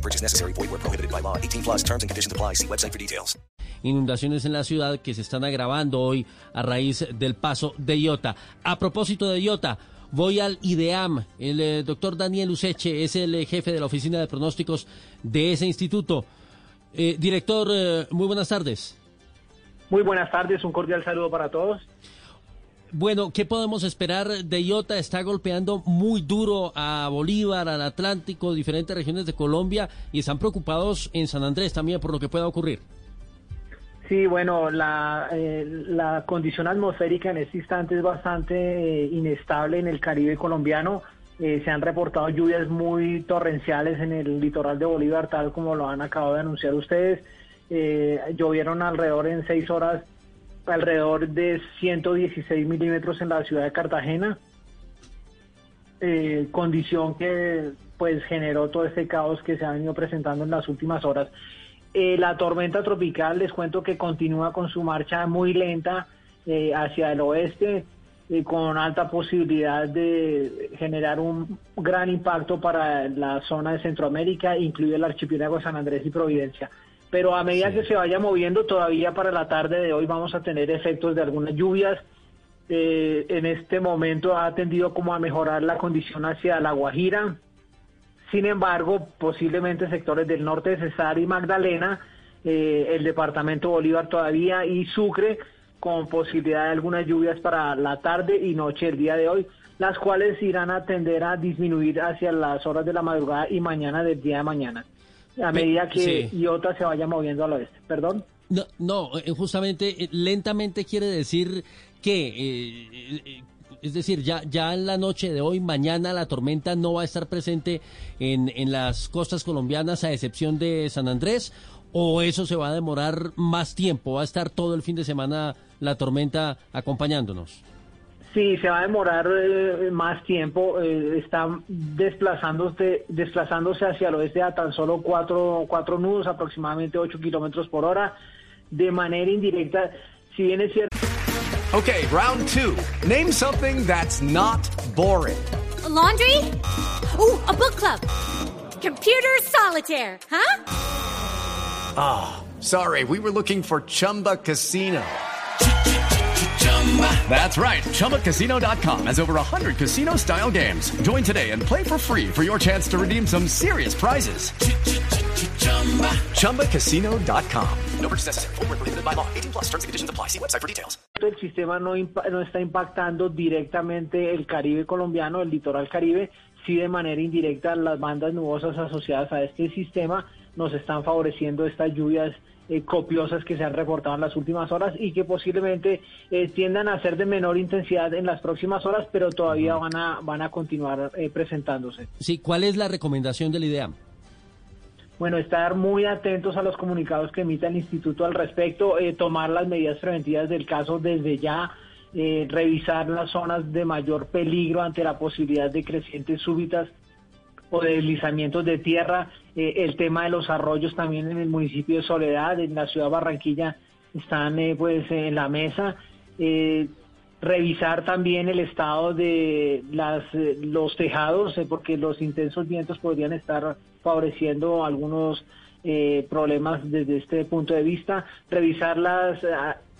No purchase necessary. Void where prohibited by law. 18 plus terms and conditions apply. See website for details. Inundaciones en la ciudad que se están agravando hoy a raíz del paso de Iota. A propósito de Iota, voy al IDEAM. El eh, doctor Daniel Useche es el eh, jefe de la oficina de pronósticos de ese instituto. Eh, director, eh, muy buenas tardes. Muy buenas tardes, un cordial saludo para todos. Bueno, ¿qué podemos esperar de Iota? Está golpeando muy duro a Bolívar, al Atlántico, diferentes regiones de Colombia y están preocupados en San Andrés también por lo que pueda ocurrir. Sí, bueno, la, eh, la condición atmosférica en este instante es bastante eh, inestable en el Caribe colombiano. Eh, se han reportado lluvias muy torrenciales en el litoral de Bolívar, tal como lo han acabado de anunciar ustedes. Eh, llovieron alrededor en seis horas, alrededor de 116 milímetros en la ciudad de Cartagena. Eh, condición que pues generó todo este caos que se ha venido presentando en las últimas horas. Eh, la tormenta tropical, les cuento que continúa con su marcha muy lenta eh, hacia el oeste, con alta posibilidad de generar un gran impacto para la zona de Centroamérica, incluido el archipiélago San Andrés y Providencia. Pero a medida que se vaya moviendo, todavía para la tarde de hoy vamos a tener efectos de algunas lluvias. Eh, en este momento ha tendido como a mejorar la condición hacia La Guajira, sin embargo, posiblemente sectores del norte de Cesar y Magdalena, eh, el departamento Bolívar todavía y Sucre, con posibilidad de algunas lluvias para la tarde y noche del día de hoy, las cuales irán a tender a disminuir hacia las horas de la madrugada y mañana del día de mañana, a medida que sí. Iota se vaya moviendo al oeste. Perdón. No, no eh, justamente eh, lentamente quiere decir que, eh, eh, es decir, ya, ya en la noche de hoy, mañana la tormenta no va a estar presente en, en las costas colombianas a excepción de San Andrés, o eso se va a demorar más tiempo, va a estar todo el fin de semana la tormenta acompañándonos. Sí, se va a demorar eh, más tiempo. eh, está desplazándose, desplazándose hacia el oeste a tan solo cuatro, cuatro nudos, aproximadamente 8 kilómetros por hora, de manera indirecta. Si bien es cierto. Okay, round two. Name something that's not boring. A laundry? Ooh, a book club. Computer solitaire, huh? Sorry, we were looking for Chumba Casino. That's right. ChumbaCasino.com has over 100 casino style games. Join today and play for free for your chance to redeem some serious prizes. ChumbaCasino.com. No purchase necessary. Where prohibited by law. 18 plus terms and conditions apply. See website for details. el sistema no, no está impactando directamente el Caribe colombiano, el litoral Caribe, sí de manera indirecta las bandas nubosas asociadas a este sistema nos están favoreciendo estas lluvias eh, copiosas que se han reportado en las últimas horas y que posiblemente eh, tiendan a ser de menor intensidad en las próximas horas, pero todavía van a van a continuar eh, presentándose. Sí, ¿cuál es la recomendación del IDEAM? Bueno, estar muy atentos a los comunicados que emita el instituto al respecto, eh, tomar las medidas preventivas del caso desde ya, eh, revisar las zonas de mayor peligro ante la posibilidad de crecientes súbitas o de deslizamientos de tierra, eh, el tema de los arroyos también en el municipio de Soledad, en la ciudad de Barranquilla, están eh, pues en la mesa. Eh, revisar también el estado de las, eh, los tejados, porque los intensos vientos podrían estar favoreciendo algunos problemas desde este punto de vista. Revisar las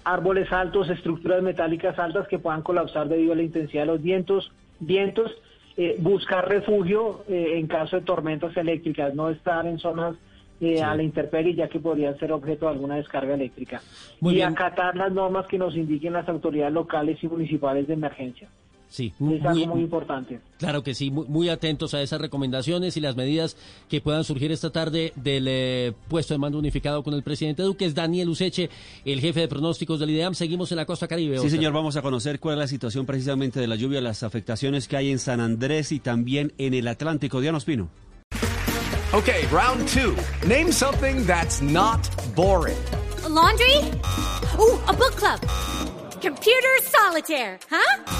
árboles altos, estructuras metálicas altas que puedan colapsar debido a la intensidad de los vientos, vientos eh, buscar refugio eh, en caso de tormentas eléctricas, no estar en zonas eh, a la intemperie ya que podrían ser objeto de alguna descarga eléctrica. Muy y bien. acatar las normas que nos indiquen las autoridades locales y municipales de emergencia. Sí, Es algo muy importante. Claro que sí, muy, muy atentos a esas recomendaciones y las medidas que puedan surgir esta tarde del eh, puesto de mando unificado con el presidente Duque. Es Daniel Useche, el jefe de pronósticos del IDEAM. Seguimos en la costa caribe. Sí, Oscar. señor, vamos a conocer cuál es la situación precisamente de la lluvia, las afectaciones que hay en San Andrés y también en el Atlántico. Diana Ospino. Okay, round two. Name something that's not boring. A laundry? Ooh, a book club. Computer solitaire, huh?